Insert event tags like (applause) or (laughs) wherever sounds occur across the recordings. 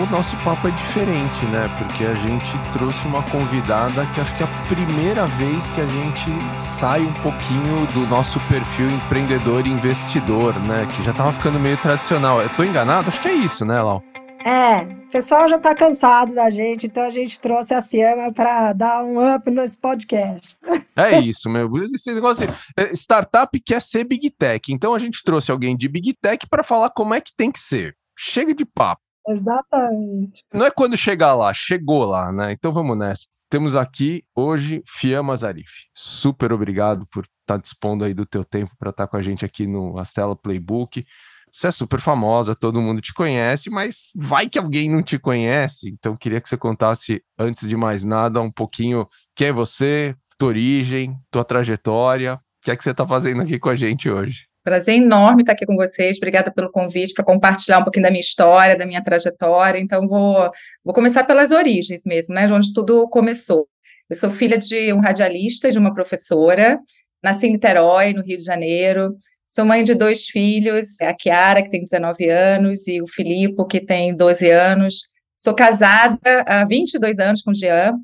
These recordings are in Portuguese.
o nosso papo é diferente, né? Porque a gente trouxe uma convidada que acho que é a primeira vez que a gente sai um pouquinho do nosso perfil empreendedor e investidor, né? Que já tava ficando meio tradicional. Eu tô enganado? Acho que é isso, né, Lau? É, o pessoal já tá cansado da gente, então a gente trouxe a Fiamma para dar um up nesse podcast. É isso, meu. Esse negócio assim, é, startup quer ser Big Tech, então a gente trouxe alguém de Big Tech para falar como é que tem que ser. Chega de papo. Exatamente. Não é quando chegar lá, chegou lá, né? Então vamos nessa. Temos aqui hoje Fiamma Zarif. Super obrigado por estar tá dispondo aí do teu tempo para estar tá com a gente aqui no Astela Playbook. Você é super famosa, todo mundo te conhece, mas vai que alguém não te conhece. Então queria que você contasse, antes de mais nada, um pouquinho quem é você, tua origem, tua trajetória, o que é que você está fazendo aqui com a gente hoje. Prazer enorme estar aqui com vocês. Obrigada pelo convite para compartilhar um pouquinho da minha história, da minha trajetória. Então, vou, vou começar pelas origens mesmo, né? De onde tudo começou. Eu sou filha de um radialista e de uma professora. Nasci em Niterói, no Rio de Janeiro. Sou mãe de dois filhos, a Kiara, que tem 19 anos, e o Filipe, que tem 12 anos. Sou casada há 22 anos com o Jean,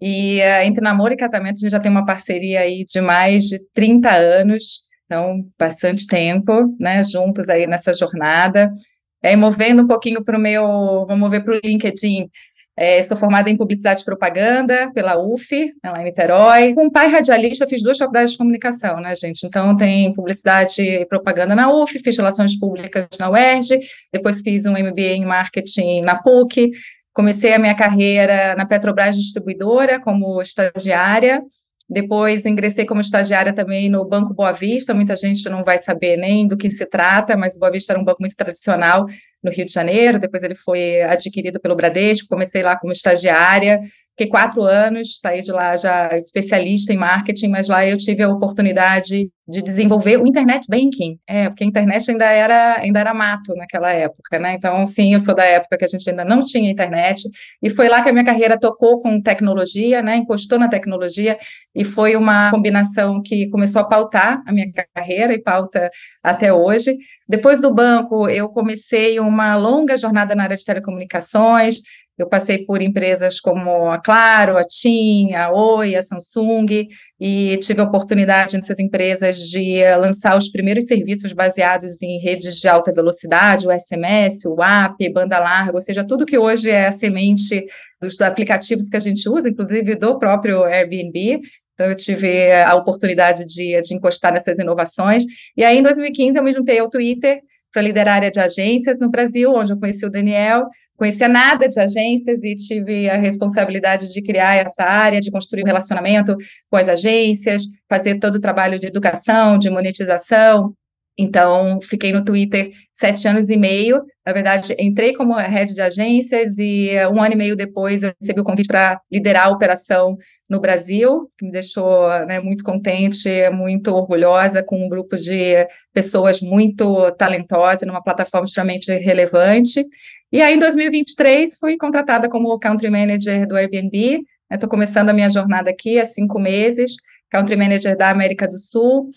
e uh, entre namoro e casamento a gente já tem uma parceria aí de mais de 30 anos. Então, bastante tempo, né, juntos aí nessa jornada. É, movendo um pouquinho para o meu, vamos mover para o LinkedIn. É, sou formada em publicidade e propaganda pela UF, né, lá em Niterói. Com pai radialista, fiz duas faculdades de comunicação, né, gente? Então, tem publicidade e propaganda na UF, fiz relações públicas na UERJ, depois fiz um MBA em marketing na PUC. Comecei a minha carreira na Petrobras Distribuidora como estagiária. Depois ingressei como estagiária também no Banco Boa Vista. Muita gente não vai saber nem do que se trata, mas o Boa Vista era um banco muito tradicional no Rio de Janeiro. Depois ele foi adquirido pelo Bradesco. Comecei lá como estagiária Fiquei quatro anos, saí de lá já especialista em marketing, mas lá eu tive a oportunidade de desenvolver o internet banking. É, porque a internet ainda era, ainda era mato naquela época, né? Então, sim, eu sou da época que a gente ainda não tinha internet, e foi lá que a minha carreira tocou com tecnologia, né? Encostou na tecnologia, e foi uma combinação que começou a pautar a minha carreira e pauta até hoje. Depois do banco, eu comecei uma longa jornada na área de telecomunicações, eu passei por empresas como a Claro, a TIM, a Oi, a Samsung, e tive a oportunidade nessas empresas de lançar os primeiros serviços baseados em redes de alta velocidade, o SMS, o app, banda larga, ou seja, tudo que hoje é a semente dos aplicativos que a gente usa, inclusive do próprio Airbnb. Então, eu tive a oportunidade de, de encostar nessas inovações. E aí, em 2015, eu me juntei ao Twitter para liderar a área de agências no Brasil, onde eu conheci o Daniel, conhecia nada de agências e tive a responsabilidade de criar essa área, de construir um relacionamento com as agências, fazer todo o trabalho de educação, de monetização. Então, fiquei no Twitter sete anos e meio. Na verdade, entrei como head de agências e um ano e meio depois eu recebi o convite para liderar a operação no Brasil, que me deixou né, muito contente, muito orgulhosa, com um grupo de pessoas muito talentosas, numa plataforma extremamente relevante. E aí, em 2023, fui contratada como Country Manager do Airbnb. Estou começando a minha jornada aqui há cinco meses, Country Manager da América do Sul.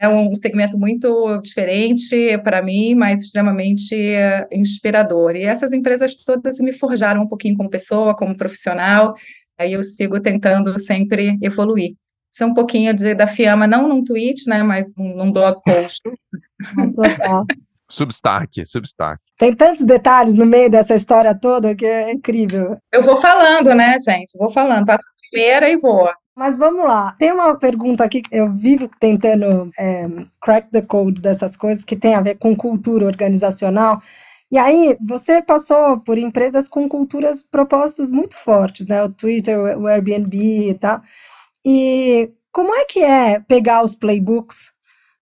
É um segmento muito diferente para mim, mas extremamente uh, inspirador. E essas empresas todas me forjaram um pouquinho como pessoa, como profissional. Aí eu sigo tentando sempre evoluir. Isso é um pouquinho de, da Fiamma, não num tweet, né, mas num, num blog post. (laughs) Substack, Substack. Tem tantos detalhes no meio dessa história toda que é incrível. Eu vou falando, né, gente? Vou falando, passo a primeira e vou. Mas vamos lá. Tem uma pergunta aqui que eu vivo tentando é, crack the code dessas coisas que tem a ver com cultura organizacional. E aí, você passou por empresas com culturas, propósitos muito fortes, né? O Twitter, o Airbnb e tal. E como é que é pegar os playbooks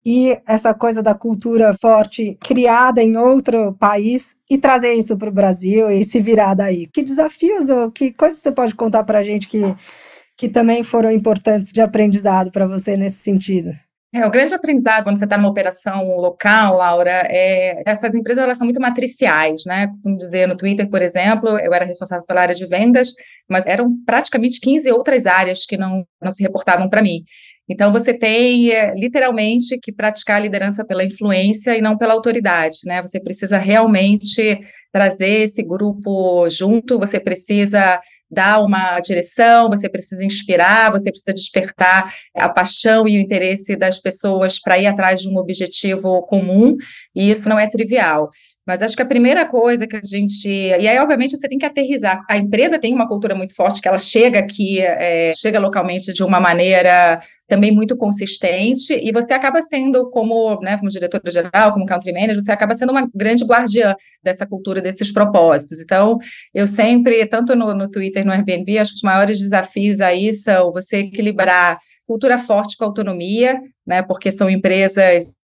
e essa coisa da cultura forte criada em outro país e trazer isso para o Brasil e se virar daí. Que desafios ou que coisas você pode contar para a gente que, que também foram importantes de aprendizado para você nesse sentido? É, o grande aprendizado quando você está numa operação local, Laura, é essas empresas elas são muito matriciais, né? Costumo dizer no Twitter, por exemplo, eu era responsável pela área de vendas, mas eram praticamente 15 outras áreas que não, não se reportavam para mim. Então, você tem é, literalmente que praticar a liderança pela influência e não pela autoridade, né? Você precisa realmente trazer esse grupo junto, você precisa dar uma direção, você precisa inspirar, você precisa despertar a paixão e o interesse das pessoas para ir atrás de um objetivo comum, e isso não é trivial. Mas acho que a primeira coisa que a gente. E aí, obviamente, você tem que aterrizar. A empresa tem uma cultura muito forte, que ela chega aqui, é, chega localmente de uma maneira também muito consistente, e você acaba sendo, como, né, como diretora geral, como country manager, você acaba sendo uma grande guardiã dessa cultura, desses propósitos. Então, eu sempre, tanto no, no Twitter, no Airbnb, acho que os maiores desafios aí são você equilibrar cultura forte com autonomia, né, porque são empresas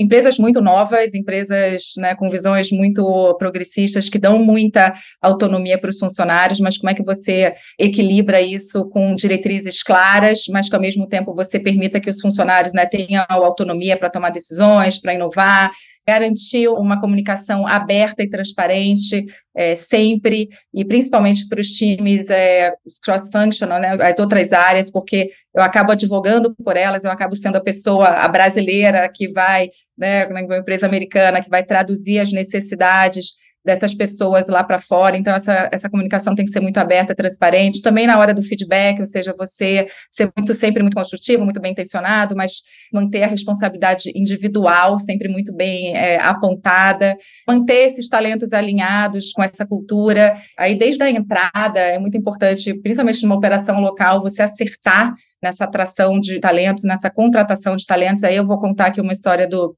empresas muito novas, empresas né, com visões muito progressistas que dão muita autonomia para os funcionários, mas como é que você equilibra isso com diretrizes claras, mas que ao mesmo tempo você permita que os funcionários né, tenham autonomia para tomar decisões, para inovar, garantir uma comunicação aberta e transparente é, sempre, e principalmente para os times é, cross-functional, né, as outras áreas, porque eu acabo advogando por elas, eu acabo sendo a pessoa, a brasileira que vai, né, uma empresa americana, que vai traduzir as necessidades dessas pessoas lá para fora. Então, essa, essa comunicação tem que ser muito aberta, transparente. Também na hora do feedback, ou seja, você ser muito, sempre muito construtivo, muito bem intencionado, mas manter a responsabilidade individual sempre muito bem é, apontada, manter esses talentos alinhados com essa cultura. Aí, desde a entrada, é muito importante, principalmente numa operação local, você acertar nessa atração de talentos, nessa contratação de talentos. Aí eu vou contar aqui uma história do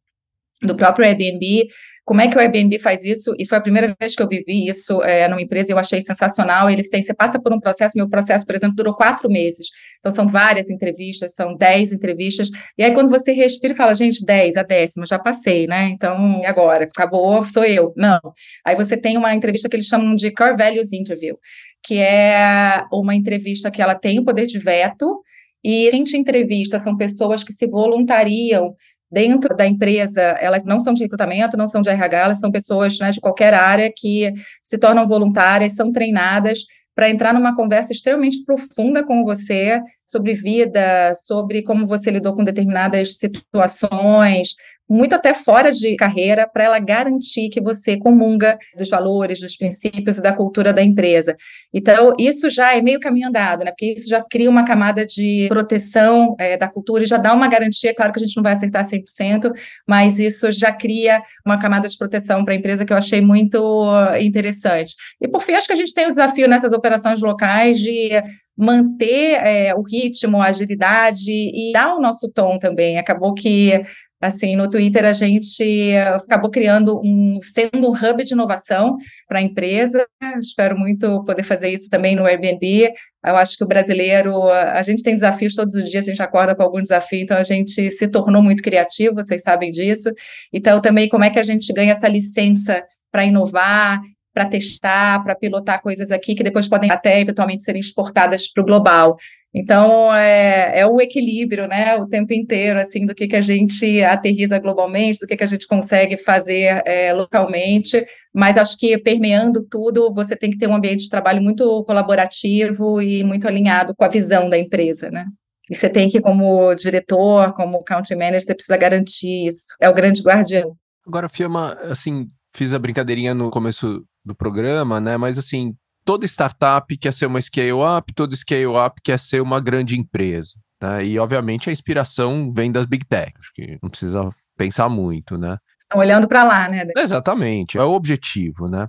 do próprio Airbnb, como é que o Airbnb faz isso? E foi a primeira vez que eu vivi isso é, numa empresa e eu achei sensacional. Eles têm, você passa por um processo, meu processo, por exemplo, durou quatro meses. Então, são várias entrevistas, são dez entrevistas. E aí, quando você respira e fala, gente, dez, a décima, já passei, né? Então, e agora? Acabou, sou eu. Não. Aí você tem uma entrevista que eles chamam de Core Values Interview, que é uma entrevista que ela tem o poder de veto, e a gente entrevista são pessoas que se voluntariam dentro da empresa, elas não são de recrutamento, não são de RH, elas são pessoas né, de qualquer área que se tornam voluntárias, são treinadas. Para entrar numa conversa extremamente profunda com você sobre vida, sobre como você lidou com determinadas situações, muito até fora de carreira, para ela garantir que você comunga dos valores, dos princípios e da cultura da empresa. Então, isso já é meio caminho andado, né? Porque isso já cria uma camada de proteção é, da cultura e já dá uma garantia, claro que a gente não vai acertar 100%, mas isso já cria uma camada de proteção para a empresa que eu achei muito interessante. E, por fim, acho que a gente tem o desafio nessas operações locais de manter é, o ritmo, a agilidade e dar o nosso tom também. Acabou que assim, no Twitter a gente acabou criando um, sendo um hub de inovação para a empresa, espero muito poder fazer isso também no Airbnb, eu acho que o brasileiro, a gente tem desafios todos os dias, a gente acorda com algum desafio, então a gente se tornou muito criativo, vocês sabem disso, então também como é que a gente ganha essa licença para inovar, para testar, para pilotar coisas aqui que depois podem até eventualmente serem exportadas para o global. Então, é, é o equilíbrio, né, o tempo inteiro, assim, do que, que a gente aterriza globalmente, do que, que a gente consegue fazer é, localmente, mas acho que permeando tudo, você tem que ter um ambiente de trabalho muito colaborativo e muito alinhado com a visão da empresa, né. E você tem que, como diretor, como country manager, você precisa garantir isso. É o grande guardião. Agora, Fiamma, assim, fiz a brincadeirinha no começo do programa, né? Mas assim, toda startup quer ser uma scale-up, toda scale-up quer ser uma grande empresa. Né? E, obviamente, a inspiração vem das big techs, que não precisa pensar muito, né? Estão olhando para lá, né? Exatamente, é o objetivo, né?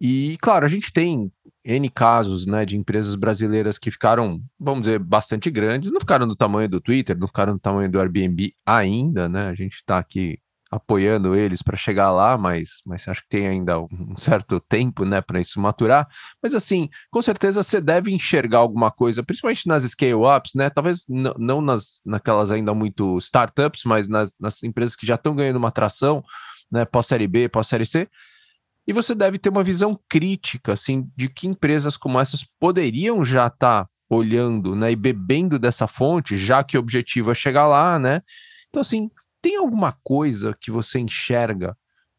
E, claro, a gente tem N casos né, de empresas brasileiras que ficaram, vamos dizer, bastante grandes, não ficaram do tamanho do Twitter, não ficaram do tamanho do Airbnb ainda, né? A gente está aqui apoiando eles para chegar lá, mas, mas acho que tem ainda um certo tempo, né, para isso maturar. Mas assim, com certeza você deve enxergar alguma coisa, principalmente nas scale-ups, né? Talvez não nas naquelas ainda muito startups, mas nas, nas empresas que já estão ganhando uma atração, né, pós-série B, pós-série C. E você deve ter uma visão crítica, assim, de que empresas como essas poderiam já estar tá olhando, né, e bebendo dessa fonte, já que o objetivo é chegar lá, né? Então, assim, tem alguma coisa que você enxerga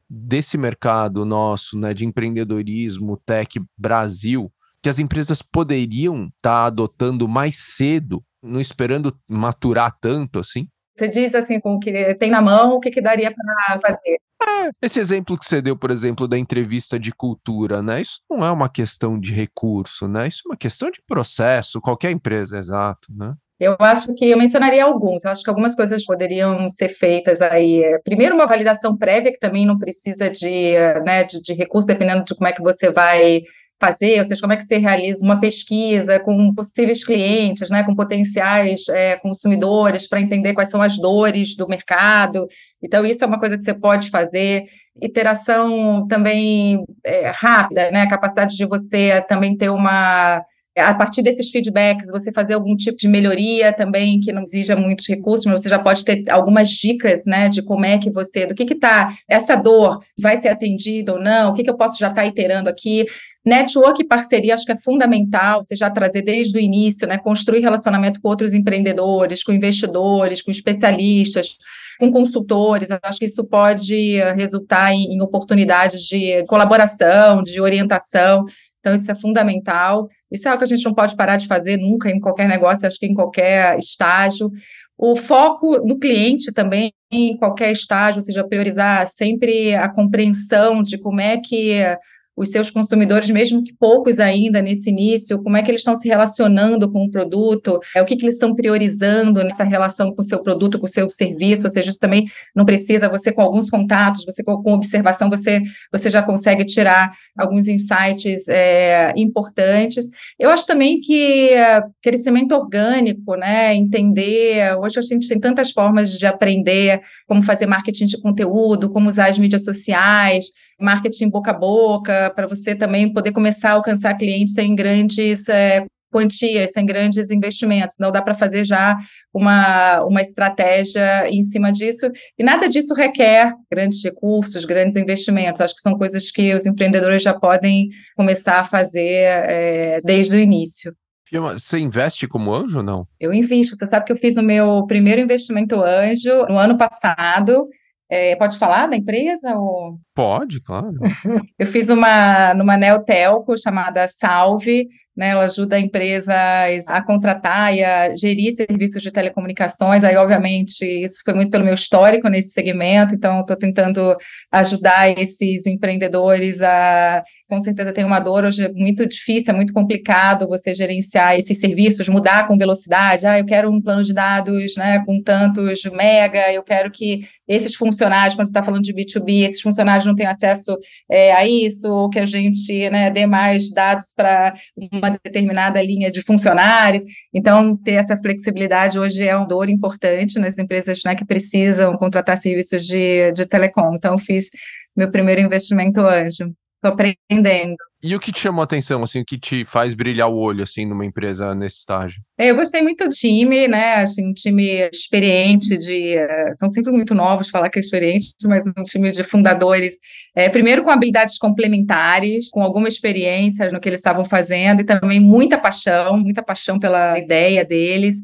desse mercado nosso, né, de empreendedorismo, tech Brasil, que as empresas poderiam estar tá adotando mais cedo não esperando maturar tanto assim? Você diz assim, com o que tem na mão, o que, que daria para fazer? É, esse exemplo que você deu, por exemplo, da entrevista de cultura, né? Isso não é uma questão de recurso, né? Isso é uma questão de processo, qualquer empresa, exato, né? Eu acho que eu mencionaria alguns. Eu acho que algumas coisas poderiam ser feitas aí. Primeiro, uma validação prévia, que também não precisa de, né, de, de recurso, dependendo de como é que você vai fazer, ou seja, como é que você realiza uma pesquisa com possíveis clientes, né, com potenciais é, consumidores, para entender quais são as dores do mercado. Então, isso é uma coisa que você pode fazer. Iteração também é, rápida, né, capacidade de você também ter uma a partir desses feedbacks, você fazer algum tipo de melhoria também que não exija muitos recursos, mas você já pode ter algumas dicas, né, de como é que você, do que que tá, essa dor vai ser atendida ou não, o que que eu posso já estar tá iterando aqui. Network e parceria acho que é fundamental, você já trazer desde o início, né, construir relacionamento com outros empreendedores, com investidores, com especialistas, com consultores, acho que isso pode resultar em, em oportunidades de colaboração, de orientação, então, isso é fundamental. Isso é algo que a gente não pode parar de fazer nunca em qualquer negócio, acho que em qualquer estágio. O foco no cliente também, em qualquer estágio, ou seja, priorizar sempre a compreensão de como é que os seus consumidores, mesmo que poucos ainda nesse início, como é que eles estão se relacionando com o produto, é, o que, que eles estão priorizando nessa relação com o seu produto, com o seu serviço, ou seja, isso também não precisa, você com alguns contatos, você com, com observação, você, você já consegue tirar alguns insights é, importantes. Eu acho também que é, crescimento orgânico, né, entender, hoje a gente tem tantas formas de aprender como fazer marketing de conteúdo, como usar as mídias sociais, marketing boca a boca, para você também poder começar a alcançar clientes sem grandes é, quantias, sem grandes investimentos. Não dá para fazer já uma, uma estratégia em cima disso. E nada disso requer grandes recursos, grandes investimentos. Acho que são coisas que os empreendedores já podem começar a fazer é, desde o início. Você investe como anjo ou não? Eu invisto. Você sabe que eu fiz o meu primeiro investimento anjo no ano passado. É, pode falar da empresa? Ou... Pode, claro. (laughs) Eu fiz uma numa Neotelco chamada Salve, né, ela ajuda empresas a contratar e a gerir serviços de telecomunicações. Aí, obviamente, isso foi muito pelo meu histórico nesse segmento, então estou tentando ajudar esses empreendedores a. Com certeza tem uma dor hoje é muito difícil, é muito complicado você gerenciar esses serviços, mudar com velocidade. Ah, eu quero um plano de dados né, com tantos mega, eu quero que esses funcionários, quando você está falando de B2B, esses funcionários não tenham acesso é, a isso, ou que a gente né, dê mais dados para uma uma determinada linha de funcionários. Então, ter essa flexibilidade hoje é uma dor importante nas empresas né, que precisam contratar serviços de, de telecom. Então, fiz meu primeiro investimento anjo. Estou aprendendo. E o que te chamou a atenção, assim, o que te faz brilhar o olho, assim, numa empresa nesse estágio? É, eu gostei muito do time, né, assim, um time experiente de, uh, são sempre muito novos falar que é experiente, mas um time de fundadores, é, primeiro com habilidades complementares, com alguma experiência no que eles estavam fazendo e também muita paixão, muita paixão pela ideia deles,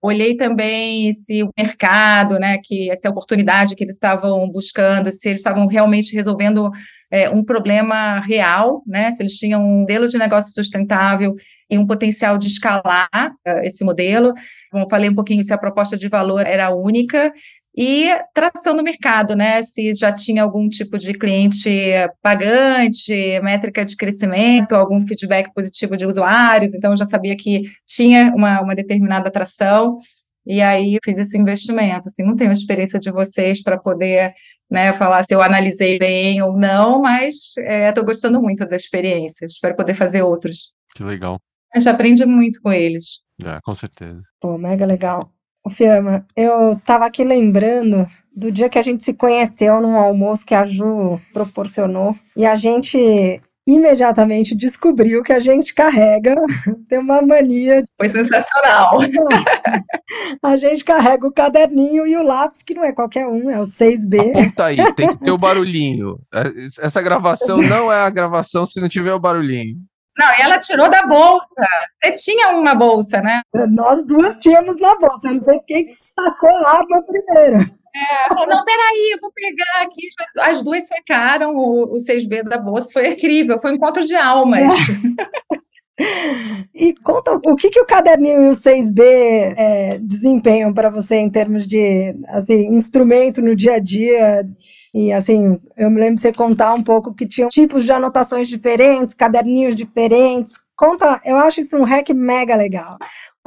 Olhei também se o mercado, né, que essa oportunidade que eles estavam buscando, se eles estavam realmente resolvendo é, um problema real, né, se eles tinham um modelo de negócio sustentável e um potencial de escalar uh, esse modelo. Como falei um pouquinho se a proposta de valor era única e tração no mercado, né? Se já tinha algum tipo de cliente pagante, métrica de crescimento, algum feedback positivo de usuários, então eu já sabia que tinha uma, uma determinada atração. E aí fiz esse investimento. Assim, não tenho experiência de vocês para poder né, falar se eu analisei bem ou não, mas estou é, gostando muito da experiência. Espero poder fazer outros. Que legal. A gente aprende muito com eles. É, com certeza. Pô, mega legal. O Fiamma, eu tava aqui lembrando do dia que a gente se conheceu num almoço que a Ju proporcionou e a gente imediatamente descobriu que a gente carrega, (laughs) tem uma mania. Foi sensacional. (laughs) a gente carrega o caderninho e o lápis, que não é qualquer um, é o 6B. Aponta aí, tem que ter o (laughs) barulhinho. É, essa gravação não é a gravação se não tiver o barulhinho. Não, e ela tirou da bolsa. Você tinha uma bolsa, né? Nós duas tínhamos na bolsa. Eu não sei quem que sacou a aba primeiro. É, falou, não, peraí, eu vou pegar aqui. As duas sacaram o, o 6B da bolsa. Foi incrível, foi um encontro de almas. É. E conta o que, que o caderninho e o 6B é, desempenham para você em termos de assim, instrumento no dia a dia. E assim, eu me lembro de você contar um pouco que tinham tipos de anotações diferentes, caderninhos diferentes. Conta, eu acho isso um hack mega legal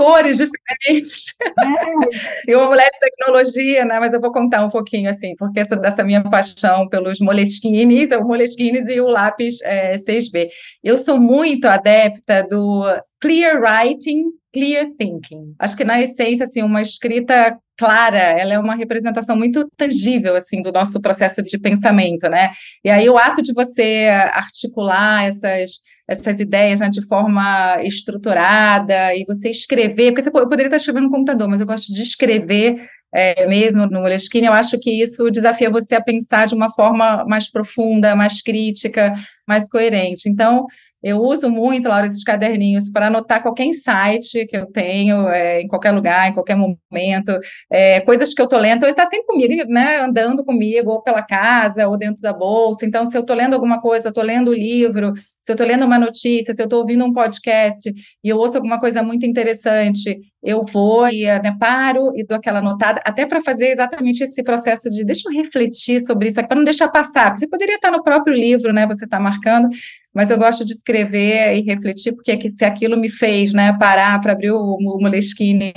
cores diferentes. É. (laughs) e uma mulher de tecnologia, né? Mas eu vou contar um pouquinho, assim, porque essa, dessa minha paixão pelos moleskines, o moleskines e o lápis é, 6B. Eu sou muito adepta do clear writing, clear thinking. Acho que, na essência, assim, uma escrita clara, ela é uma representação muito tangível, assim, do nosso processo de pensamento, né? E aí o ato de você articular essas essas ideias né, de forma estruturada e você escrever, porque você, eu poderia estar escrevendo no computador, mas eu gosto de escrever é, mesmo no Moleskine, eu acho que isso desafia você a pensar de uma forma mais profunda, mais crítica, mais coerente. Então, eu uso muito, Laura, esses caderninhos para anotar qualquer insight que eu tenho, é, em qualquer lugar, em qualquer momento, é, coisas que eu estou lendo, ele está sempre comigo, né, andando comigo, ou pela casa, ou dentro da bolsa, então se eu estou lendo alguma coisa, estou lendo o livro, se eu estou lendo uma notícia, se eu estou ouvindo um podcast e eu ouço alguma coisa muito interessante, eu vou e né, paro e dou aquela anotada, até para fazer exatamente esse processo de deixa eu refletir sobre isso, para não deixar passar, você poderia estar no próprio livro, né, você está marcando, mas eu gosto de escrever e refletir, porque se aquilo me fez né, parar para abrir o, o Moleskine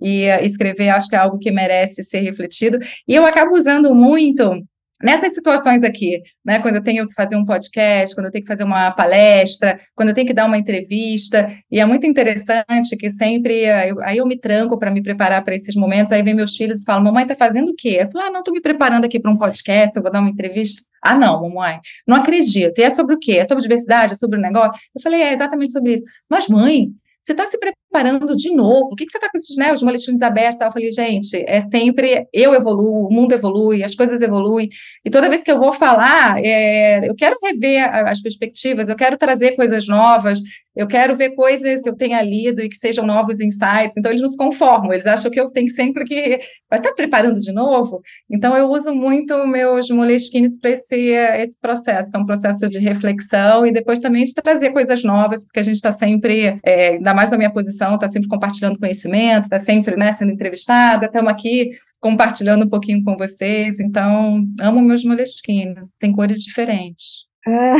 e escrever, acho que é algo que merece ser refletido. E eu acabo usando muito nessas situações aqui, né, quando eu tenho que fazer um podcast, quando eu tenho que fazer uma palestra, quando eu tenho que dar uma entrevista, e é muito interessante que sempre, eu, aí eu me tranco para me preparar para esses momentos, aí vem meus filhos e falam, mamãe, tá fazendo o quê? Eu falo, ah, não, estou me preparando aqui para um podcast, eu vou dar uma entrevista. Ah, não, mamãe, não acredito. E é sobre o quê? É sobre diversidade? É sobre o negócio? Eu falei, é exatamente sobre isso. Mas, mãe, você está se preparando de novo? O que, que você está com esses, né, os molestins abertos? Eu falei, gente, é sempre eu evoluo, o mundo evolui, as coisas evoluem, e toda vez que eu vou falar, é, eu quero rever as perspectivas, eu quero trazer coisas novas, eu quero ver coisas que eu tenha lido e que sejam novos insights. Então, eles não se conformam, eles acham que eu tenho sempre que. Vai estar preparando de novo? Então, eu uso muito meus moleskines para esse, esse processo, que é um processo de reflexão e depois também de trazer coisas novas, porque a gente está sempre, é, ainda mais na minha posição, está sempre compartilhando conhecimento, está sempre né, sendo entrevistada, estamos aqui compartilhando um pouquinho com vocês. Então, amo meus moleskines, tem cores diferentes. É.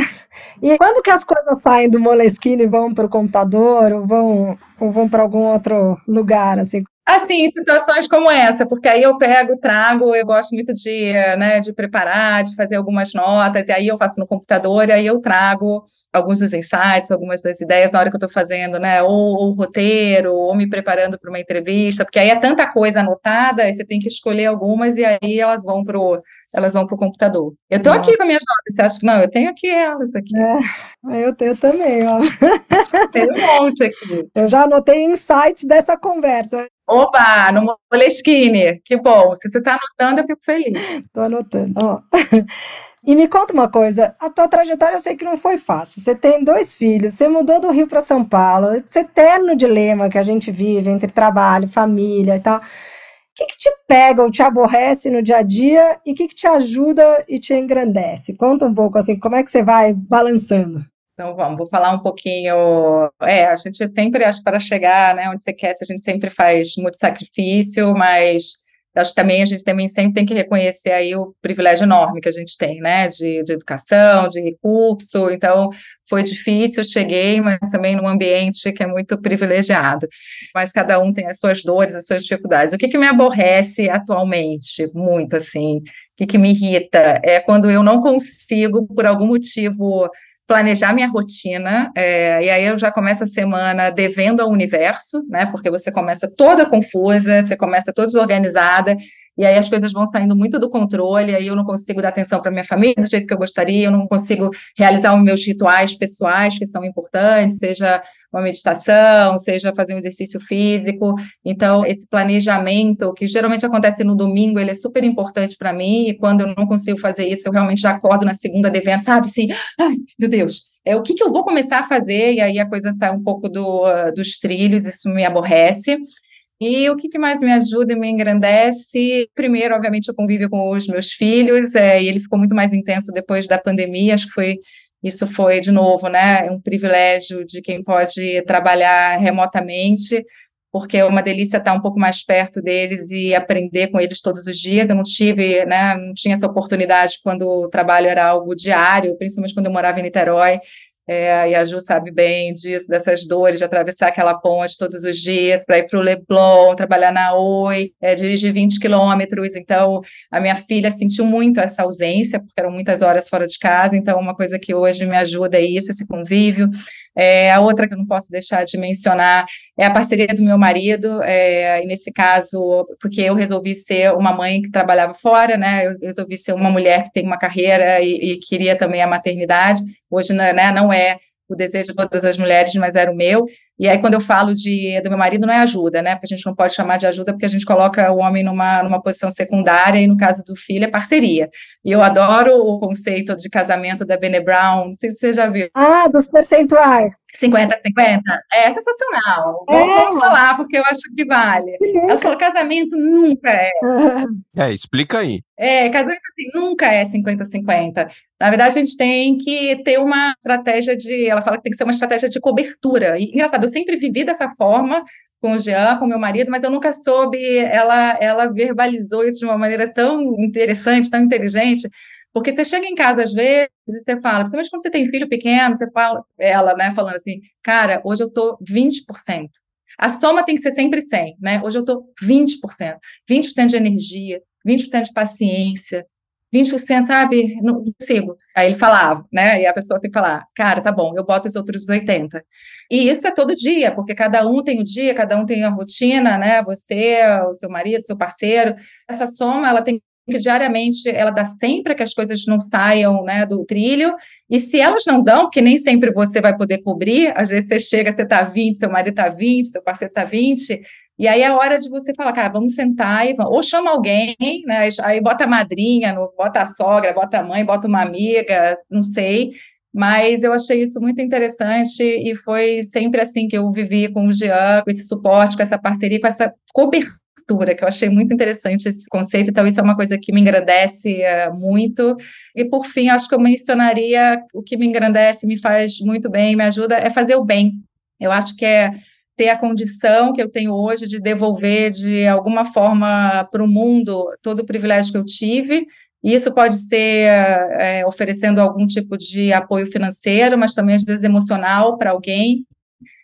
E quando que as coisas saem do Moleskine e vão para o computador ou vão, ou vão para algum outro lugar, assim? Assim, situações como essa, porque aí eu pego, trago, eu gosto muito de, né, de preparar, de fazer algumas notas, e aí eu faço no computador, e aí eu trago alguns dos insights, algumas das ideias na hora que eu estou fazendo, né, ou o roteiro, ou me preparando para uma entrevista, porque aí é tanta coisa anotada, aí você tem que escolher algumas, e aí elas vão para o elas vão para o computador. Eu estou aqui com minhas notas, você acha que não? Eu tenho aqui elas aqui. É, eu tenho também, ó. Tem um monte aqui. (laughs) Eu já anotei insights dessa conversa. Oba, no Moleskine, que bom. Se você está anotando, eu fico feliz. Estou anotando, ó. (laughs) E me conta uma coisa, a tua trajetória eu sei que não foi fácil. Você tem dois filhos, você mudou do Rio para São Paulo, esse eterno dilema que a gente vive entre trabalho, família e tal que, que te pega ou te aborrece no dia a dia e o que, que te ajuda e te engrandece? Conta um pouco assim, como é que você vai balançando? Então vamos, vou falar um pouquinho. É, a gente sempre acho para chegar, né, onde você quer, a gente sempre faz muito sacrifício, mas acho que também a gente também sempre tem que reconhecer aí o privilégio enorme que a gente tem, né, de, de educação, de recurso, então foi difícil, cheguei, mas também num ambiente que é muito privilegiado, mas cada um tem as suas dores, as suas dificuldades. O que, que me aborrece atualmente, muito assim, o que, que me irrita, é quando eu não consigo, por algum motivo, planejar minha rotina, é, e aí eu já começo a semana devendo ao universo, né? Porque você começa toda confusa, você começa toda desorganizada, e aí as coisas vão saindo muito do controle, aí eu não consigo dar atenção para minha família do jeito que eu gostaria, eu não consigo realizar os meus rituais pessoais que são importantes, seja uma meditação, seja fazer um exercício físico. Então, esse planejamento, que geralmente acontece no domingo, ele é super importante para mim, e quando eu não consigo fazer isso, eu realmente já acordo na segunda devendo, sabe, assim, ai, meu Deus, é o que, que eu vou começar a fazer, e aí a coisa sai um pouco do, uh, dos trilhos, isso me aborrece. E o que, mais me ajuda e me engrandece? Primeiro, obviamente, o convívio com os meus filhos, é, e ele ficou muito mais intenso depois da pandemia, acho que foi Isso foi, de novo, né, um privilégio de quem pode trabalhar remotamente, porque é uma delícia estar um pouco mais perto deles e aprender com eles todos os dias. Eu não tive, né, não tinha essa oportunidade quando o trabalho era algo diário, principalmente quando eu morava em Niterói. É, e a Ju sabe bem disso, dessas dores de atravessar aquela ponte todos os dias para ir para o Leblon, trabalhar na Oi, é, dirigir 20 quilômetros. Então, a minha filha sentiu muito essa ausência, porque eram muitas horas fora de casa. Então, uma coisa que hoje me ajuda é isso, esse convívio. É, a outra que eu não posso deixar de mencionar é a parceria do meu marido, é, e nesse caso, porque eu resolvi ser uma mãe que trabalhava fora, né? Eu resolvi ser uma mulher que tem uma carreira e, e queria também a maternidade. Hoje né, não é o desejo de todas as mulheres, mas era o meu. E aí, quando eu falo de, do meu marido, não é ajuda, né? Porque a gente não pode chamar de ajuda, porque a gente coloca o homem numa, numa posição secundária, e no caso do filho, é parceria. E eu adoro o conceito de casamento da Bene Brown, não sei se você já viu. Ah, dos percentuais. 50-50. É sensacional. É. Vamos falar, porque eu acho que vale. Ela falou: casamento nunca é. (laughs) É, explica aí. É, casamento assim, nunca é 50-50. Na verdade, a gente tem que ter uma estratégia de. Ela fala que tem que ser uma estratégia de cobertura. E, engraçado, eu sempre vivi dessa forma com o Jean, com meu marido, mas eu nunca soube. Ela, ela verbalizou isso de uma maneira tão interessante, tão inteligente. Porque você chega em casa às vezes e você fala, principalmente quando você tem filho pequeno, você fala, ela, né, falando assim, cara, hoje eu tô 20%. A soma tem que ser sempre 100, né? Hoje eu tô 20%. 20% de energia, 20% de paciência, 20%, sabe, não consigo. Aí ele falava, né? E a pessoa tem que falar, cara, tá bom, eu boto os outros 80. E isso é todo dia, porque cada um tem o dia, cada um tem a rotina, né? Você, o seu marido, seu parceiro. Essa soma, ela tem que diariamente ela dá sempre que as coisas não saiam né, do trilho, e se elas não dão, porque nem sempre você vai poder cobrir, às vezes você chega, você está 20, seu marido está 20, seu parceiro está 20, e aí é hora de você falar, cara, vamos sentar e vamos, ou chama alguém, né? Aí bota a madrinha, bota a sogra, bota a mãe, bota uma amiga, não sei. Mas eu achei isso muito interessante e foi sempre assim que eu vivi com o Jean, com esse suporte, com essa parceria, com essa cobertura, que eu achei muito interessante esse conceito. Então, isso é uma coisa que me engrandece uh, muito. E, por fim, acho que eu mencionaria o que me engrandece, me faz muito bem, me ajuda, é fazer o bem. Eu acho que é ter a condição que eu tenho hoje de devolver de alguma forma para o mundo todo o privilégio que eu tive. E isso pode ser é, oferecendo algum tipo de apoio financeiro, mas também às vezes emocional para alguém.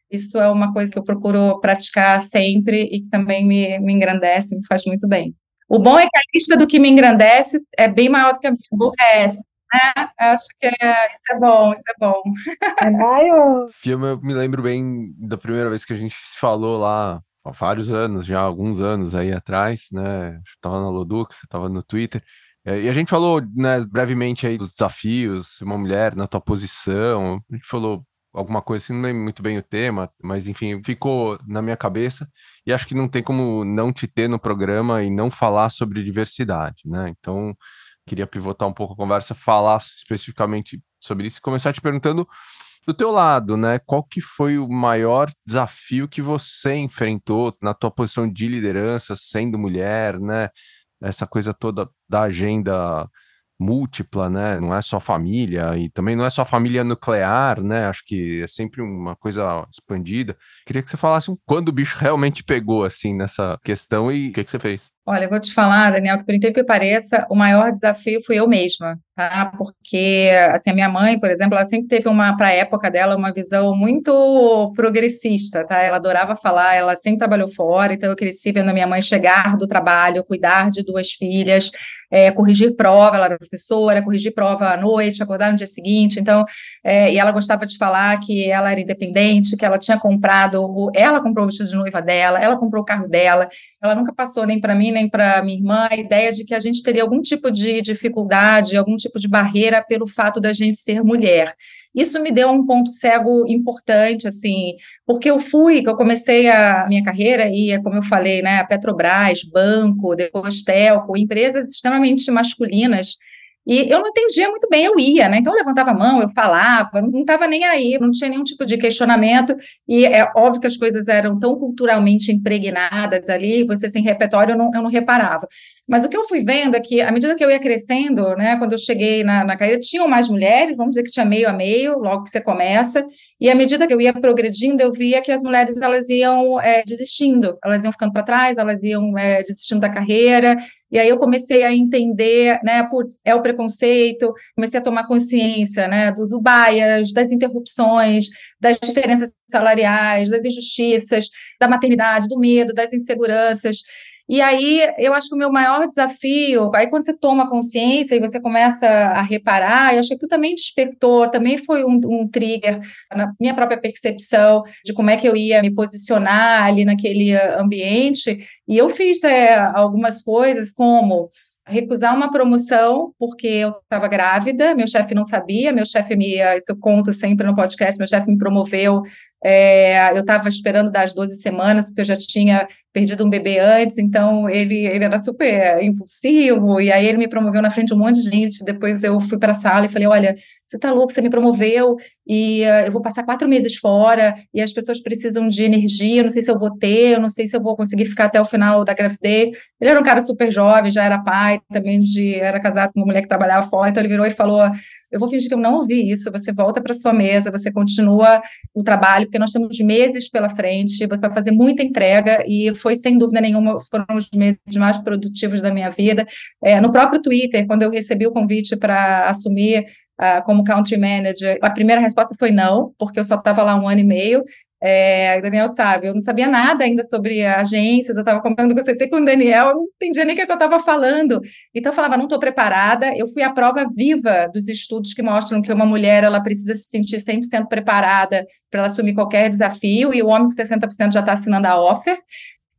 Isso é uma coisa que eu procuro praticar sempre e que também me, me engrandece, me faz muito bem. O bom é que a lista do que me engrandece é bem maior do que a minha aborrece. É, acho que é, isso é bom, isso é bom. É maio. Filme, eu me lembro bem da primeira vez que a gente se falou lá, há vários anos, já alguns anos aí atrás, né? Estava na Lodux, você estava no Twitter. É, e a gente falou, né, brevemente aí dos desafios, uma mulher na tua posição. A gente falou alguma coisa assim, não lembro muito bem o tema, mas enfim, ficou na minha cabeça. E acho que não tem como não te ter no programa e não falar sobre diversidade, né? Então, queria pivotar um pouco a conversa, falar especificamente sobre isso e começar te perguntando do teu lado, né? Qual que foi o maior desafio que você enfrentou na tua posição de liderança, sendo mulher, né? Essa coisa toda da agenda múltipla, né? Não é só família e também não é só família nuclear, né? Acho que é sempre uma coisa expandida. Queria que você falasse quando o bicho realmente pegou assim nessa questão e o que, que você fez. Olha, eu vou te falar, Daniel, que por incrível que pareça, o maior desafio fui eu mesma, tá? Porque, assim, a minha mãe, por exemplo, ela sempre teve uma, para a época dela, uma visão muito progressista, tá? Ela adorava falar, ela sempre trabalhou fora, então eu cresci vendo a minha mãe chegar do trabalho, cuidar de duas filhas, é, corrigir prova, ela era professora, corrigir prova à noite, acordar no dia seguinte, então, é, e ela gostava de falar que ela era independente, que ela tinha comprado, ela comprou o vestido de noiva dela, ela comprou o carro dela, ela nunca passou nem para mim, nem para minha irmã a ideia de que a gente teria algum tipo de dificuldade, algum tipo de barreira pelo fato da gente ser mulher. Isso me deu um ponto cego importante, assim, porque eu fui, que eu comecei a minha carreira e, como eu falei, né, Petrobras, banco, depois Telco, empresas extremamente masculinas, E eu não entendia muito bem, eu ia, né? Então eu levantava a mão, eu falava, não estava nem aí, não tinha nenhum tipo de questionamento. E é óbvio que as coisas eram tão culturalmente impregnadas ali, você sem repertório, eu não, eu não reparava. Mas o que eu fui vendo é que, à medida que eu ia crescendo, né, quando eu cheguei na, na carreira, tinham mais mulheres, vamos dizer que tinha meio a meio, logo que você começa, e à medida que eu ia progredindo, eu via que as mulheres elas iam é, desistindo, elas iam ficando para trás, elas iam é, desistindo da carreira, e aí eu comecei a entender, né, putz, é o preconceito, comecei a tomar consciência, né, do, do bias, das interrupções, das diferenças salariais, das injustiças, da maternidade, do medo, das inseguranças. E aí, eu acho que o meu maior desafio, aí quando você toma consciência e você começa a reparar, eu acho que também despertou, também foi um, um, trigger na minha própria percepção de como é que eu ia me posicionar ali naquele ambiente. E eu fiz é, algumas coisas como recusar uma promoção porque eu estava grávida, meu chefe não sabia, meu chefe me, isso eu conto sempre no podcast, meu chefe me promoveu, é, eu estava esperando das 12 semanas, porque eu já tinha perdido um bebê antes, então ele, ele era super impulsivo, e aí ele me promoveu na frente de um monte de gente, depois eu fui para a sala e falei, olha, você tá louco, você me promoveu, e uh, eu vou passar quatro meses fora, e as pessoas precisam de energia, eu não sei se eu vou ter, eu não sei se eu vou conseguir ficar até o final da gravidez, ele era um cara super jovem, já era pai, também de, era casado com uma mulher que trabalhava fora, então ele virou e falou, eu vou fingir que eu não ouvi isso, você volta para sua mesa, você continua o trabalho, porque nós temos meses pela frente, você vai fazer muita entrega, e foi sem dúvida nenhuma, foram os meses mais produtivos da minha vida. É, no próprio Twitter, quando eu recebi o convite para assumir Uh, como country manager, a primeira resposta foi não, porque eu só estava lá um ano e meio, é, Daniel sabe, eu não sabia nada ainda sobre agências, eu estava comentando com você com o Daniel, eu não entendia nem o que, eu estava falando. Então eu falava, não estou preparada. Eu fui a prova viva dos estudos que mostram que uma mulher ela precisa se sentir 100% preparada para assumir qualquer desafio, e o homem com 60% já está assinando a offer.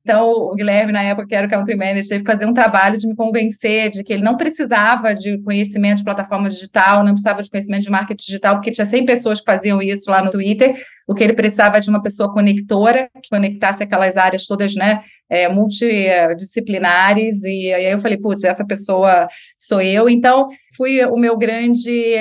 Então, o Guilherme, na época que era o country manager, teve que fazer um trabalho de me convencer de que ele não precisava de conhecimento de plataforma digital, não precisava de conhecimento de marketing digital, porque tinha 100 pessoas que faziam isso lá no Twitter. O que ele precisava de uma pessoa conectora, que conectasse aquelas áreas todas, né, é, multidisciplinares. E aí eu falei, putz, essa pessoa sou eu. Então, fui o meu grande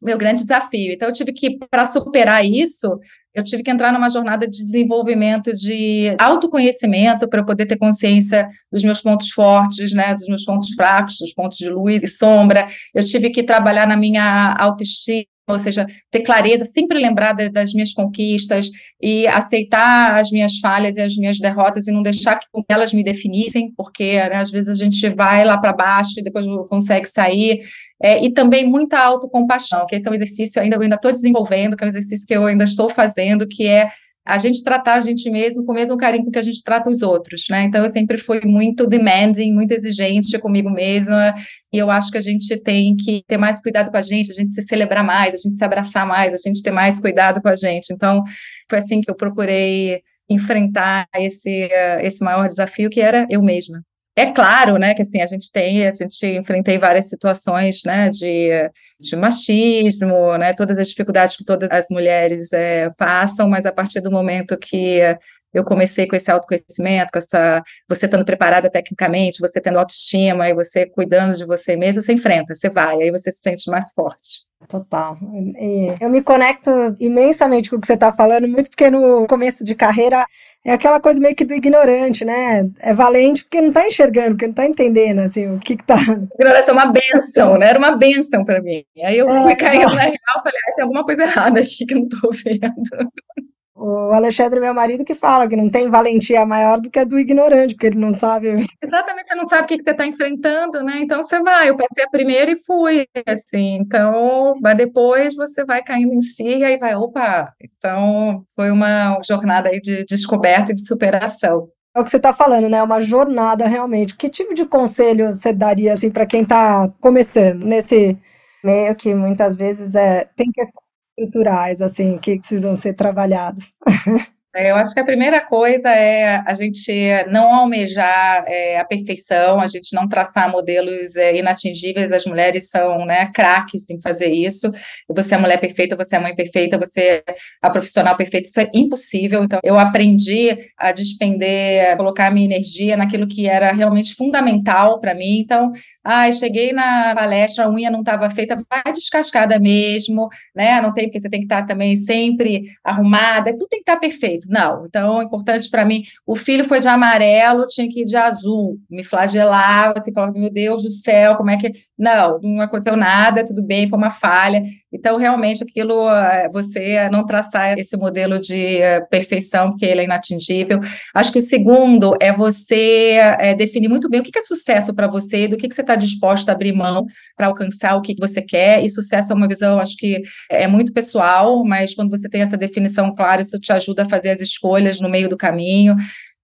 meu grande desafio. Então, eu tive que, para superar isso, eu tive que entrar numa jornada de desenvolvimento de autoconhecimento para poder ter consciência dos meus pontos fortes, né, dos meus pontos fracos, dos pontos de luz e sombra. Eu tive que trabalhar na minha autoestima ou seja, ter clareza, sempre lembrar das minhas conquistas e aceitar as minhas falhas e as minhas derrotas e não deixar que elas me definissem, porque né, às vezes a gente vai lá para baixo e depois consegue sair. É, e também muita autocompaixão, que esse é um exercício ainda eu ainda estou desenvolvendo, que é um exercício que eu ainda estou fazendo, que é a gente tratar a gente mesmo com o mesmo carinho com que a gente trata os outros, né? Então eu sempre fui muito demanding, muito exigente comigo mesma, e eu acho que a gente tem que ter mais cuidado com a gente, a gente se celebrar mais, a gente se abraçar mais, a gente ter mais cuidado com a gente. Então foi assim que eu procurei enfrentar esse esse maior desafio que era eu mesma. É claro, né, que assim, a gente tem, a gente enfrentei várias situações, né, de, de machismo, né, todas as dificuldades que todas as mulheres é, passam, mas a partir do momento que eu comecei com esse autoconhecimento, com essa, você estando preparada tecnicamente, você tendo autoestima e você cuidando de você mesmo, você enfrenta, você vai, aí você se sente mais forte. Total. E eu me conecto imensamente com o que você está falando, muito porque no começo de carreira é aquela coisa meio que do ignorante, né? É valente porque não está enxergando, porque não está entendendo, assim, o que que tá... (laughs) Ignorância é uma benção, né? Era uma benção para mim. Aí eu é, fui caindo na real, falei, ah, tem alguma coisa errada aqui que eu não estou vendo. O Alexandre, meu marido, que fala que não tem valentia maior do que a do ignorante, porque ele não sabe. Exatamente, você não sabe o que, que você está enfrentando, né? Então você vai, eu passei a primeira e fui, assim. Então, mas depois você vai caindo em si e aí vai, opa. Então, foi uma jornada aí de descoberta e de superação. É o que você está falando, né? Uma jornada realmente. Que tipo de conselho você daria assim para quem está começando nesse meio que muitas vezes é tem que estruturais, assim, que precisam ser trabalhados. (laughs) Eu acho que a primeira coisa é a gente não almejar é, a perfeição, a gente não traçar modelos é, inatingíveis. As mulheres são né, craques em fazer isso. Você é mulher perfeita, você é mãe perfeita, você é a profissional perfeita. Isso é impossível. Então, eu aprendi a despender, a colocar a minha energia naquilo que era realmente fundamental para mim. Então, ah, cheguei na palestra, a unha não estava feita, vai descascada mesmo, né? Não tem, porque você tem que estar também sempre arrumada, tudo tem que estar perfeito. Não, então, é importante para mim, o filho foi de amarelo, tinha que ir de azul, me flagelava, assim, falava assim, meu Deus do céu, como é que... Não, não aconteceu nada, tudo bem, foi uma falha. Então, realmente, aquilo, eh, você não traçar esse modelo de eh, perfeição, porque ele é inatingível. Acho que o segundo é você é, definir muito bem o que é sucesso para você, do que, você está disposta a abrir mão para alcançar o que você quer. E sucesso é uma visão, acho que é muito pessoal, mas quando você tem essa definição clara, isso te ajuda a fazer as escolhas no meio do caminho.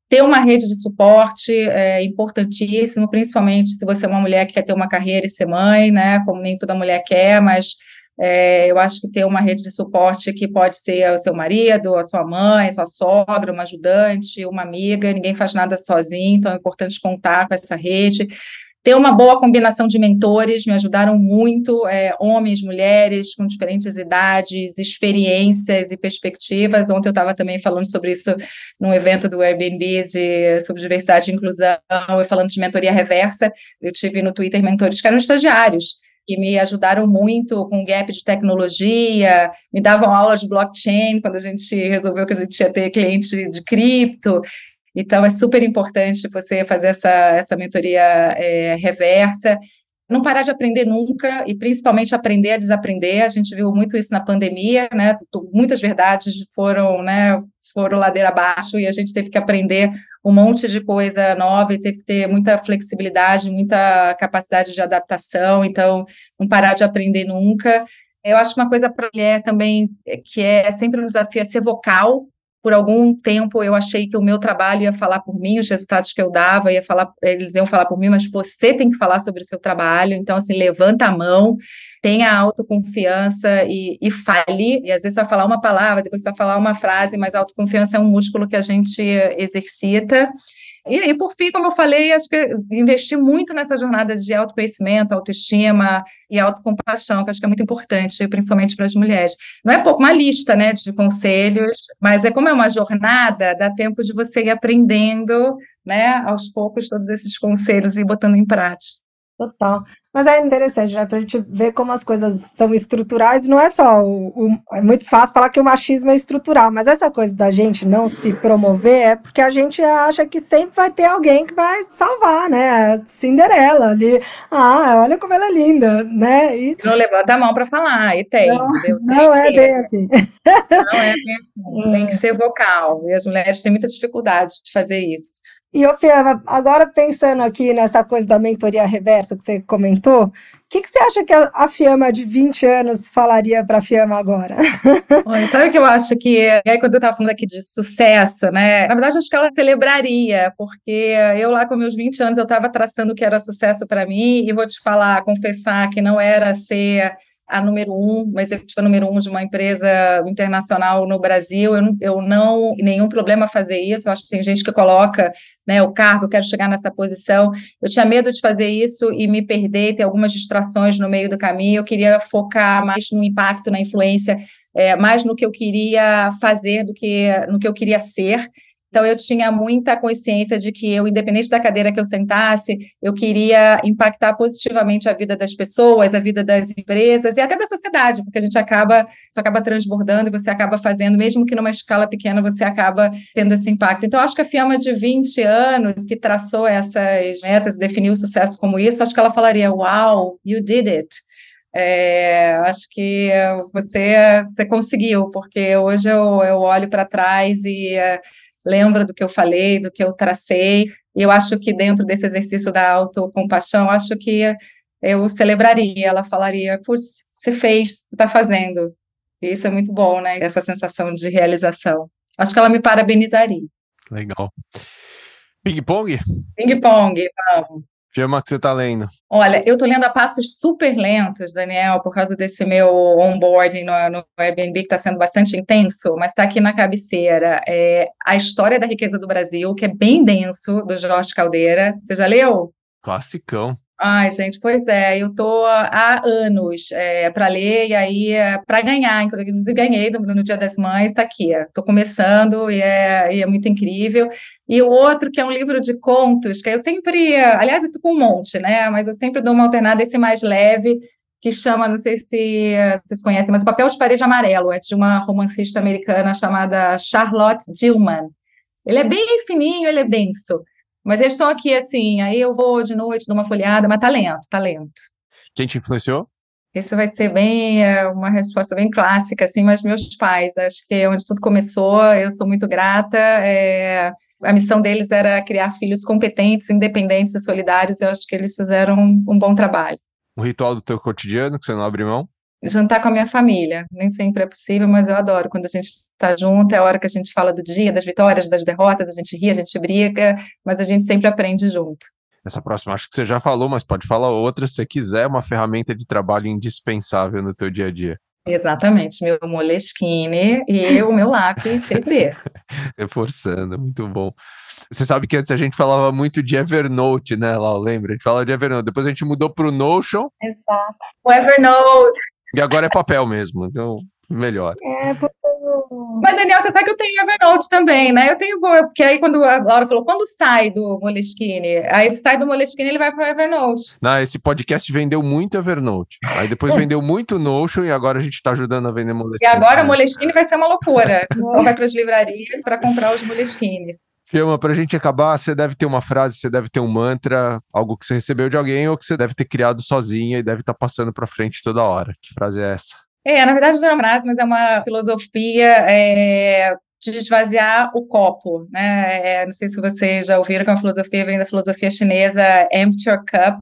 Ter uma rede de suporte é importantíssimo, principalmente se você é uma mulher que quer ter uma carreira e ser mãe, né? Como nem toda mulher quer, mas é, eu acho que ter uma rede de suporte que pode ser o seu marido, a sua mãe, sua sogra, uma ajudante, uma amiga, ninguém faz nada sozinho, então é importante contar com essa rede ter uma boa combinação de mentores, me ajudaram muito, é, homens, mulheres, com diferentes idades, experiências e perspectivas. Ontem eu estava também falando sobre isso num evento do Airbnb de, sobre diversidade e inclusão, e falando de mentoria reversa. Eu tive no Twitter mentores que eram estagiários, que me ajudaram muito com o gap de tecnologia, me davam aula de blockchain quando a gente resolveu que a gente ia ter cliente de cripto. Então, é super importante você fazer essa, essa mentoria é, reversa. Não parar de aprender nunca e principalmente aprender a desaprender. A gente viu muito isso na pandemia, né? Muitas verdades foram, né, foram ladeira abaixo e a gente teve que aprender um monte de coisa nova e teve que ter muita flexibilidade, muita capacidade de adaptação. Então, não parar de aprender nunca. Eu acho uma coisa para mulher também que é sempre um desafio é ser vocal, por algum tempo eu achei que o meu trabalho ia falar por mim, os resultados que eu dava, ia falar, eles iam falar por mim, mas você tem que falar sobre o seu trabalho, então assim, levanta a mão, tenha autoconfiança e, e fale, e às vezes vai falar uma palavra, depois vai falar uma frase, mas a autoconfiança é um músculo que a gente exercita, e aí, por fim, como eu falei, acho que investi muito nessa jornada de autoconhecimento, autoestima e autocompaixão, que acho que é muito importante, principalmente para as mulheres. Não é pouco uma lista né, de conselhos, mas é como é uma jornada, dá tempo de você ir aprendendo né, aos poucos todos esses conselhos e botando em prática. Total. Mas é interessante, né? Pra gente ver como as coisas são estruturais, não é só o, o, É muito fácil falar que o machismo é estrutural, mas essa coisa da gente não se promover é porque a gente acha que sempre vai ter alguém que vai salvar, né? Cinderela ali. Ah, olha como ela é linda, né? E... Não levanta a mão para falar, e tem. Não, não é bem assim. Não é bem assim. Tem que (laughs) ser vocal. E as mulheres têm muita dificuldade de fazer isso. E, Fiamma, agora pensando aqui nessa coisa da mentoria reversa que você comentou, o que, que você acha que a, Fiamma de 20 anos falaria para a Fiamma agora? (laughs) Olha, sabe o que eu acho que, aí quando eu estava falando aqui de sucesso, né, na verdade acho que ela celebraria, porque eu lá com meus 20 anos eu estava traçando o que era sucesso para mim, e vou te falar, confessar que não era ser a número um, uma executiva número um de uma empresa internacional no Brasil. Eu não, eu não nenhum problema fazer isso. Eu acho que tem gente que coloca né, o cargo, eu quero chegar nessa posição. Eu tinha medo de fazer isso e me perder, ter algumas distrações no meio do caminho. Eu queria focar mais no impacto, na influência, é, mais no que eu queria fazer do que no que eu queria ser. Então, eu tinha muita consciência de que eu, independente da cadeira que eu sentasse, eu queria impactar positivamente a vida das pessoas, a vida das empresas e até da sociedade, porque a gente acaba, isso acaba transbordando e você acaba fazendo, mesmo que numa escala pequena, você acaba tendo esse impacto. Então, acho que a Fiamma de 20 anos, que traçou essas metas, definiu o sucesso como isso, acho que ela falaria: Wow, you did it. É, acho que você, você conseguiu, porque hoje eu, eu olho para trás e lembra do que eu falei, do que eu tracei, e eu acho que dentro desse exercício da autocompaixão, acho que eu celebraria, ela falaria, putz, você fez, você está fazendo. E isso é muito bom, né? Essa sensação de realização. Acho que ela me parabenizaria. Legal. Ping-pong? Ping-pong, vamos. Fiamma, que você está lendo? Olha, eu estou lendo a passos super lentos, Daniel, por causa desse meu onboarding no, no Airbnb, que está sendo bastante intenso, mas está aqui na cabeceira. É A História da Riqueza do Brasil, que é bem denso, do Jorge Caldeira. Você já leu? Classicão. Ai, gente, pois é, eu tô há anos é, para ler e aí é, para ganhar, inclusive ganhei no, no, Dia das Mães, está aqui, estou começando e é, e é, muito incrível. E o outro, que é um livro de contos, que eu sempre, aliás, eu tô com um monte, né? Mas eu sempre dou uma alternada, esse mais leve, que chama, não sei se vocês conhecem, mas Papel de Parede Amarelo, é de uma romancista americana chamada Charlotte Dillman. Ele é bem fininho, ele é denso. Mas eles estão aqui assim, aí eu vou de noite, dou uma folhada, mas talento, talento. Quem te influenciou? Esse vai ser bem é, uma resposta bem clássica, assim, mas meus pais, acho que é onde tudo começou, eu sou muito grata. É, a missão deles era criar filhos competentes, independentes e solidários, eu acho que eles fizeram um, um bom trabalho. Um ritual do teu cotidiano que você não abre mão? Jantar com a minha família. Nem sempre é possível, mas eu adoro. Quando a gente está junto, é a hora que a gente fala do dia, das vitórias, das derrotas, a gente ri, a gente briga, mas a gente sempre aprende junto. Essa próxima, acho que você já falou, mas pode falar outra se você quiser, uma ferramenta de trabalho indispensável no teu dia a dia. Exatamente, meu Moleskine e o meu lápis 6B. (laughs) Reforçando, muito bom. Você sabe que antes a gente falava muito de Evernote, né, Lá, lembra? A gente falava de Evernote. Depois a gente mudou para o Notion. Exato. O Evernote. E agora é papel mesmo, então melhor. É, porque... Mas, Daniel, você sabe que eu tenho Evernote também, né? Eu tenho, porque aí quando a Laura falou, quando sai do Moleskine? Aí sai do Moleskine, ele vai para o Evernote. Não, esse podcast vendeu muito Evernote. Aí depois (laughs) vendeu muito Notion e agora a gente está ajudando a vender Moleskine. E agora o Moleskine vai ser uma loucura. O pessoal vai para as livrarias para comprar os Moleskines. Fiamma, para a gente acabar, você deve ter uma frase, você deve ter um mantra, algo que você recebeu de alguém ou que você deve ter criado sozinha e deve estar tá passando para frente toda hora. Que frase é essa? É, na verdade não é uma frase, mas é uma filosofia é, de esvaziar o copo, né? É, não sei se vocês já ouviram que é uma filosofia vem da filosofia chinesa Empty Your Cup,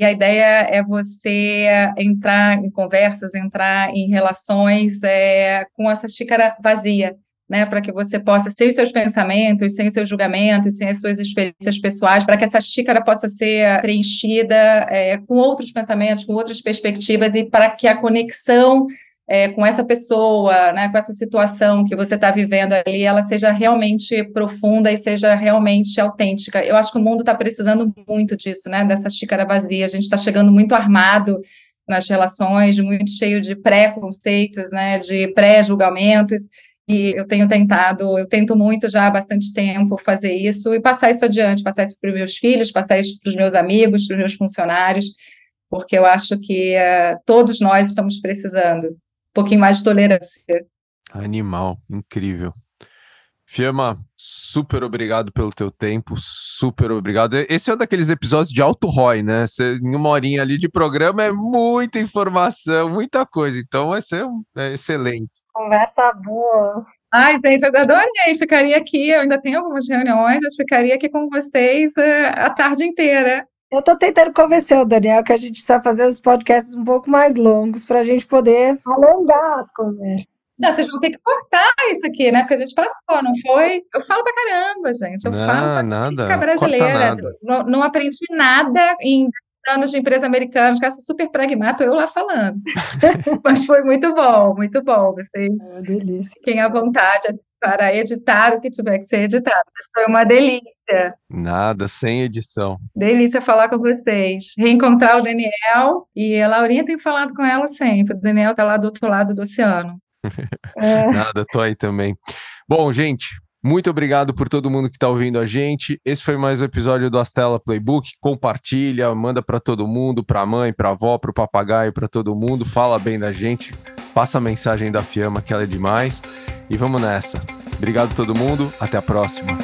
e a ideia é você entrar em conversas, entrar em relações é, com essa xícara vazia né, para que você possa, sem os seus pensamentos, sem os seus julgamentos, sem as suas experiências pessoais, para que essa xícara possa ser preenchida é, com outros pensamentos, com outras perspectivas e para que a conexão é, com essa pessoa, né, com essa situação que você está vivendo ali, ela seja realmente profunda e seja realmente autêntica. Eu acho que o mundo está precisando muito disso, né, dessa xícara vazia. A gente está chegando muito armado nas relações, muito cheio de preconceitos, né, de pré-julgamentos, e eu tenho tentado, eu tento muito já há bastante tempo fazer isso e passar isso adiante, passar isso para os meus filhos, passar isso para os meus amigos, para os meus funcionários, porque eu acho que uh, todos nós estamos precisando um pouquinho mais de tolerância. Animal, incrível. Fiamma, super obrigado pelo teu tempo, super obrigado. Esse é um daqueles episódios de alto ROI, né? Você, em uma horinha ali de programa é muita informação, muita coisa, então vai ser é excelente. Conversa boa. Ai, gente, eu adorei. Ficaria aqui, eu ainda tenho algumas reuniões, mas ficaria aqui com vocês uh, a tarde inteira. Eu estou tentando convencer o Daniel que a gente precisa fazer os podcasts um pouco mais longos para a gente poder alongar as conversas. Não, vocês vão ter que cortar isso aqui, né? Porque a gente passou, não foi? Eu falo pra caramba, gente. Eu não, falo só nada, brasileira. Não, não aprendi nada em anos de empresa americana, os caras são super pragmáticos, eu lá falando. (laughs) Mas foi muito bom, muito bom. Vocês é delícia. fiquem à vontade para editar o que tiver que ser editado. Foi uma delícia. Nada, sem edição. Delícia falar com vocês. Reencontrar o Daniel e a Laurinha tem falado com ela sempre. O Daniel está lá do outro lado do oceano. É. (laughs) Nada, tô aí também. Bom, gente, muito obrigado por todo mundo que está ouvindo a gente. Esse foi mais um episódio do Astela Playbook. Compartilha, manda para todo mundo, para a mãe, para a avó, para o papagaio, para todo mundo. Fala bem da gente. Passa a mensagem da Fiamma que ela é demais. E vamos nessa. Obrigado a todo mundo. Até a próxima.